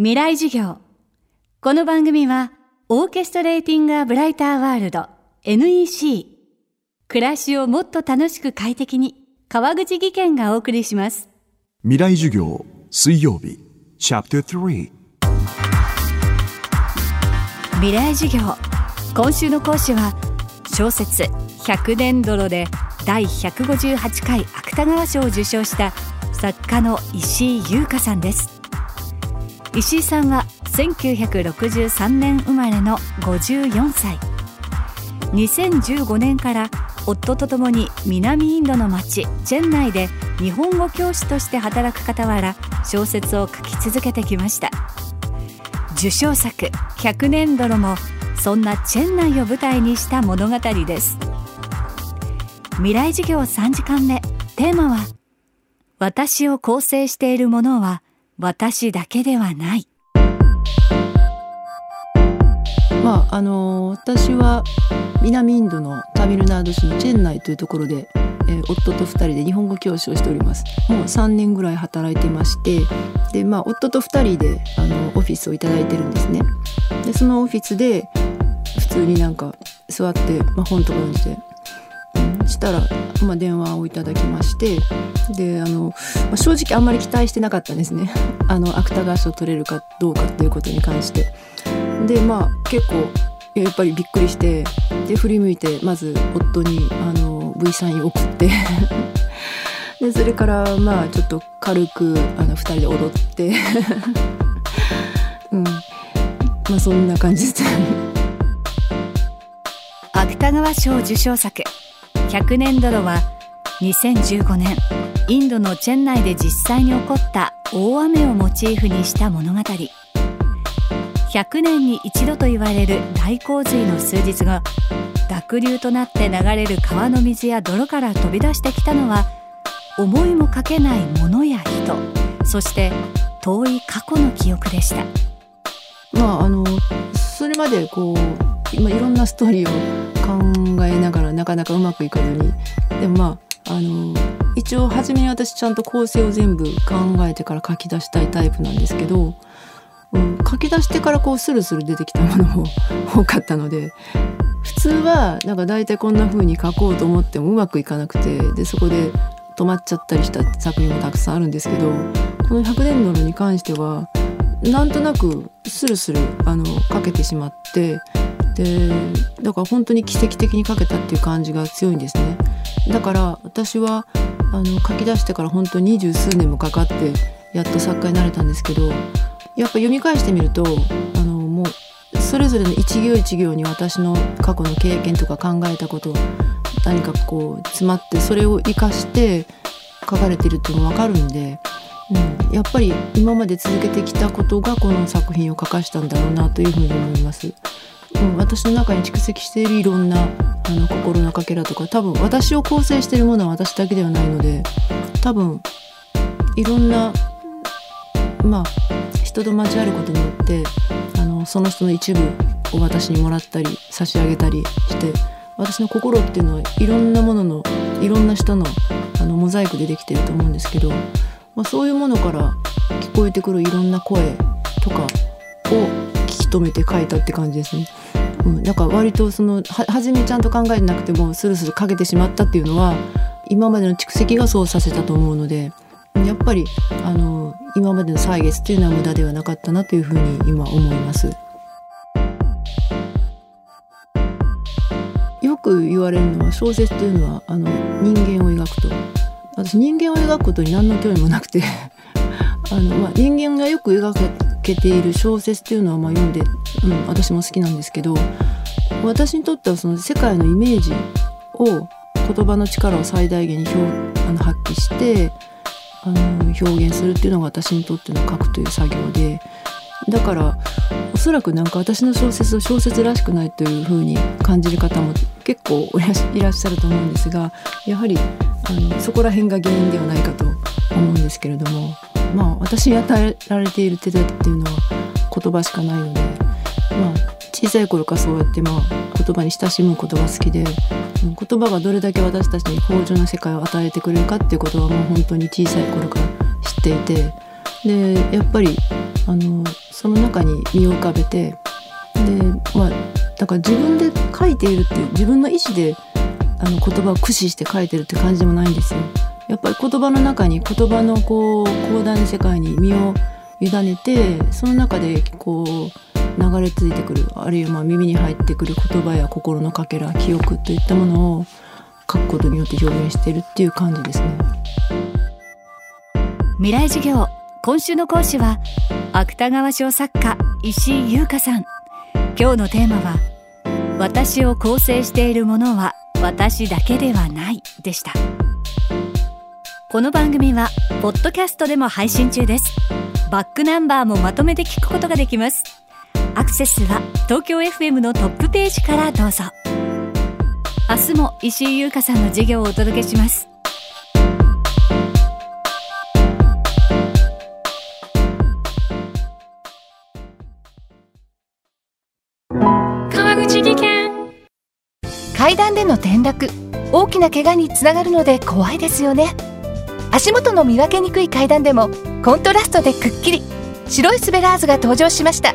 未来授業。この番組はオーケストレーティング・ア・ブライター・ワールド NEC 暮らしをもっと楽しく快適に川口義賢がお送りします。未来授業水曜日。チャプター3未来授業。今週の講師は小説100年泥で第158回芥川賞を受賞した作家の石井優香さんです石井さんは1963年生まれの54歳。2015年から夫とともに南インドの町チェン内で日本語教師として働く傍ら小説を書き続けてきました。受賞作「100年泥」もそんなチェン内を舞台にした物語です。未来授業3時間目。テーマは私を構成しているものは私だけではない。まああの私は南インドのタミルナード市のチェンナイというところで、えー、夫と2人で日本語教師をしております。もう3年ぐらい働いてましてでまあ夫と2人であのオフィスを頂いてるんですね。でそのオフィスで普通になんか座って、まあ、本とか読んでしたら、まあ、電話をいただきましてであの、まあ、正直あんまり期待してなかったんですね。あの芥川賞取れるかどうかっていうことに関して。でまあ結構やっぱりびっくりしてで振り向いてまず夫にあの V サイン送って。でそれからまあちょっと軽くあの2人で踊って。うん。まあそんな感じです。芥川賞受賞作。100年泥は2015年インドのチェン内で実際に起こった大雨をモチーフにした物語。100年に一度と言われる大洪水の数日後濁流となって流れる川の水や泥から飛び出してきたのは思いもかけないものや人そして遠い過去の記憶でした。まああのそれまでこう今いろんなストーリーを考えながらなかなかうまくいかずに。でもまああの一応初めに私ちゃんと構成を全部考えてから書き出したいタイプなんですけど、うん、書き出してからこうスルスル出てきたものも 多かったので普通はなんか大体こんな風に書こうと思ってもうまくいかなくてでそこで止まっちゃったりした作品もたくさんあるんですけどこの「100年ドル」に関してはなんとなくスルスルあの書けてしまってでだから本当に奇跡的に書けたっていう感じが強いんですねだから私はあの書き出してから本当に二十数年もかかってやっと作家になれたんですけどやっぱ読み返してみるとあのもうそれぞれの一行一行に私の過去の経験とか考えたこと何かこう詰まってそれを生かして書かれてるっていうのも分かるんで、うん、やっぱり今まで続けてきたことがこの作品を書かしたんだろうなというふうに思います。うん、私の中に蓄積しているいろんなあの心のかけらとか多分私を構成しているものは私だけではないので多分いろんなまあ人と交わることによってあのその人の一部を私にもらったり差し上げたりして私の心っていうのはいろんなもののいろんな人のあのモザイクでできてると思うんですけど、まあ、そういうものから聞こえてくるいろんな声とかを聞き止めて書いたって感じですね。うん、だから割とその初めちゃんと考えてなくてもスルスルかけてしまったっていうのは今までの蓄積がそうさせたと思うのでやっぱりあの今までの歳月っていうのは無駄ではなかったなというふうに今思います。よく言われるのは小説っていうのはあの人間を描くと私人間を描くことに何の興味もなくて あの、まあ、人間がよく描けている小説っていうのはまあ読んで、うん、私も好きなんですけど私にとってはその世界のイメージを言葉の力を最大限に表あの発揮してあの表現するっていうのが私にとっての書くという作業でだからおそらくなんか私の小説を小説らしくないというふうに感じる方も結構いらっしゃると思うんですがやはりあのそこら辺が原因ではないかと思うんですけれども。まあ私に与えられている手でっていうのは言葉しかないので、まあ、小さい頃からそうやってまあ言葉に親しむことが好きで言葉がどれだけ私たちに豊穣な世界を与えてくれるかっていうことはもう本当に小さい頃から知っていてでやっぱりあのその中に身を浮かべてでまあだから自分で書いているっていう自分の意思であの言葉を駆使して書いてるって感じでもないんですよ。やっぱり言葉の中に言葉のこう広大な世界に身を委ねてその中でこう流れ着いてくるあるいはまあ耳に入ってくる言葉や心のかけら記憶といったものを書くことによって表現しているっていう感じですね。未来授業今週の講師は芥川賞作家石井優香さん。今日のテーマは私を構成しているものは私だけではないでした。この番組はポッドキャストでも配信中です。バックナンバーもまとめて聞くことができます。アクセスは東京 FM のトップページからどうぞ。明日も石井優香さんの授業をお届けします。川口技研。階段での転落。大きな怪我につながるので怖いですよね。足元の見分けにくい階段でもコントラストでくっきり。白いスベラーズが登場しました。